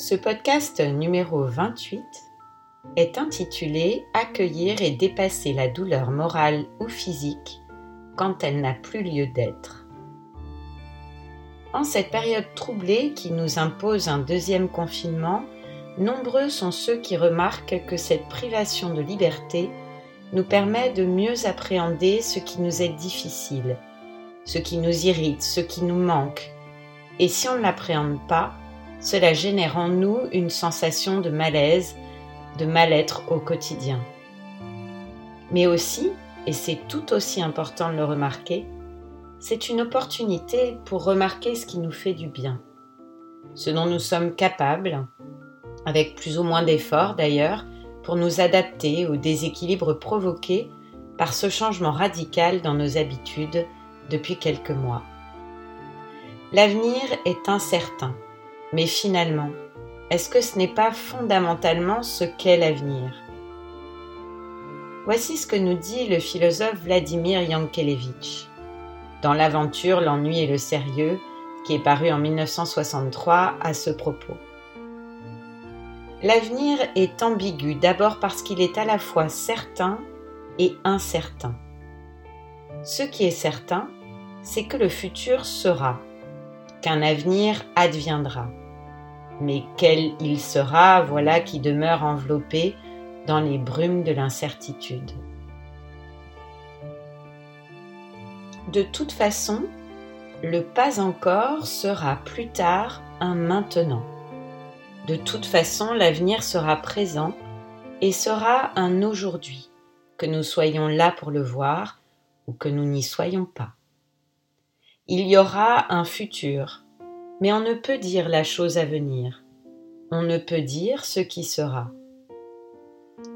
Ce podcast numéro 28 est intitulé Accueillir et dépasser la douleur morale ou physique quand elle n'a plus lieu d'être. En cette période troublée qui nous impose un deuxième confinement, nombreux sont ceux qui remarquent que cette privation de liberté nous permet de mieux appréhender ce qui nous est difficile, ce qui nous irrite, ce qui nous manque. Et si on ne l'appréhende pas, cela génère en nous une sensation de malaise, de mal-être au quotidien. Mais aussi, et c'est tout aussi important de le remarquer, c'est une opportunité pour remarquer ce qui nous fait du bien, ce dont nous sommes capables, avec plus ou moins d'efforts d'ailleurs, pour nous adapter au déséquilibre provoqué par ce changement radical dans nos habitudes depuis quelques mois. L'avenir est incertain mais finalement, est-ce que ce n'est pas fondamentalement ce qu'est l'avenir? Voici ce que nous dit le philosophe Vladimir Yankelevitch dans l'aventure L'ennui et le sérieux, qui est paru en 1963 à ce propos. L'avenir est ambigu d'abord parce qu'il est à la fois certain et incertain. Ce qui est certain, c'est que le futur sera, qu'un avenir adviendra mais quel il sera, voilà qui demeure enveloppé dans les brumes de l'incertitude. De toute façon, le pas encore sera plus tard un maintenant. De toute façon, l'avenir sera présent et sera un aujourd'hui, que nous soyons là pour le voir ou que nous n'y soyons pas. Il y aura un futur, mais on ne peut dire la chose à venir. On ne peut dire ce qui sera.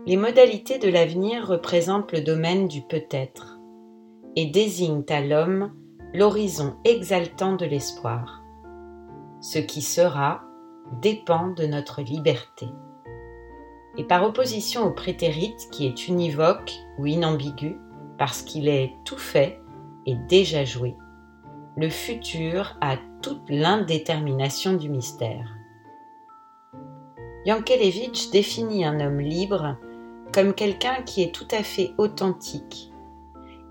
Les modalités de l'avenir représentent le domaine du peut-être et désignent à l'homme l'horizon exaltant de l'espoir. Ce qui sera dépend de notre liberté. Et par opposition au prétérite qui est univoque ou inambigu, parce qu'il est tout fait et déjà joué, le futur a toute l'indétermination du mystère. Yankelevitch définit un homme libre comme quelqu'un qui est tout à fait authentique,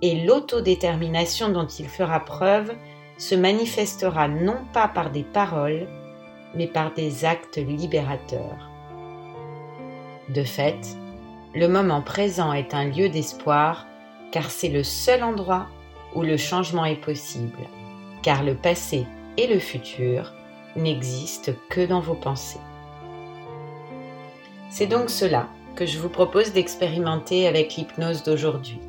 et l'autodétermination dont il fera preuve se manifestera non pas par des paroles, mais par des actes libérateurs. De fait, le moment présent est un lieu d'espoir car c'est le seul endroit où le changement est possible car le passé et le futur n'existent que dans vos pensées. C'est donc cela que je vous propose d'expérimenter avec l'hypnose d'aujourd'hui.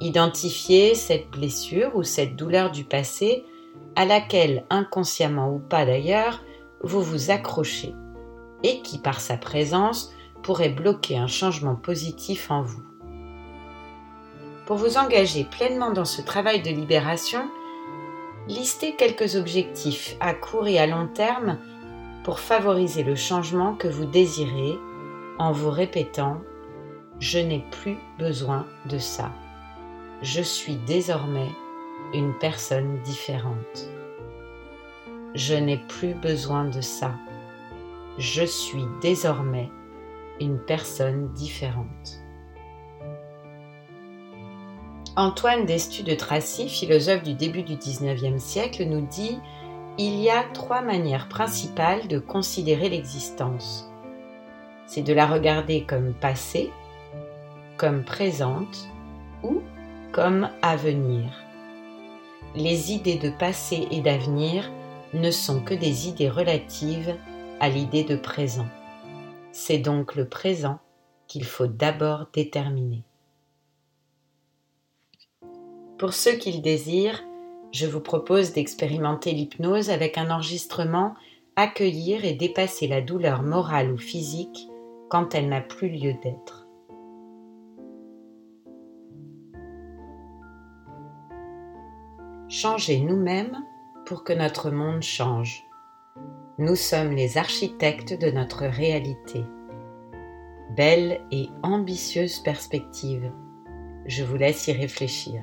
Identifier cette blessure ou cette douleur du passé à laquelle, inconsciemment ou pas d'ailleurs, vous vous accrochez et qui, par sa présence, pourrait bloquer un changement positif en vous. Pour vous engager pleinement dans ce travail de libération, Listez quelques objectifs à court et à long terme pour favoriser le changement que vous désirez en vous répétant ⁇ Je n'ai plus besoin de ça. Je suis désormais une personne différente. Je n'ai plus besoin de ça. Je suis désormais une personne différente. Antoine d'Estu de Tracy, philosophe du début du XIXe siècle, nous dit Il y a trois manières principales de considérer l'existence. C'est de la regarder comme passée, comme présente ou comme avenir. Les idées de passé et d'avenir ne sont que des idées relatives à l'idée de présent. C'est donc le présent qu'il faut d'abord déterminer. Pour ceux qui le désirent, je vous propose d'expérimenter l'hypnose avec un enregistrement accueillir et dépasser la douleur morale ou physique quand elle n'a plus lieu d'être. Changer nous-mêmes pour que notre monde change. Nous sommes les architectes de notre réalité. Belle et ambitieuse perspective. Je vous laisse y réfléchir.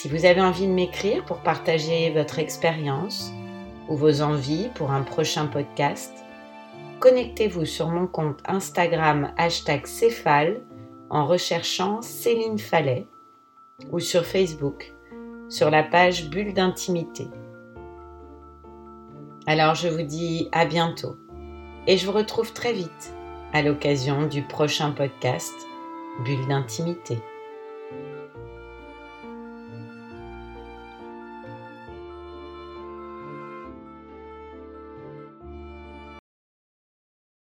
Si vous avez envie de m'écrire pour partager votre expérience ou vos envies pour un prochain podcast, connectez-vous sur mon compte Instagram hashtag Céphale en recherchant Céline Fallet ou sur Facebook sur la page Bulle d'intimité. Alors je vous dis à bientôt et je vous retrouve très vite à l'occasion du prochain podcast Bulle d'intimité.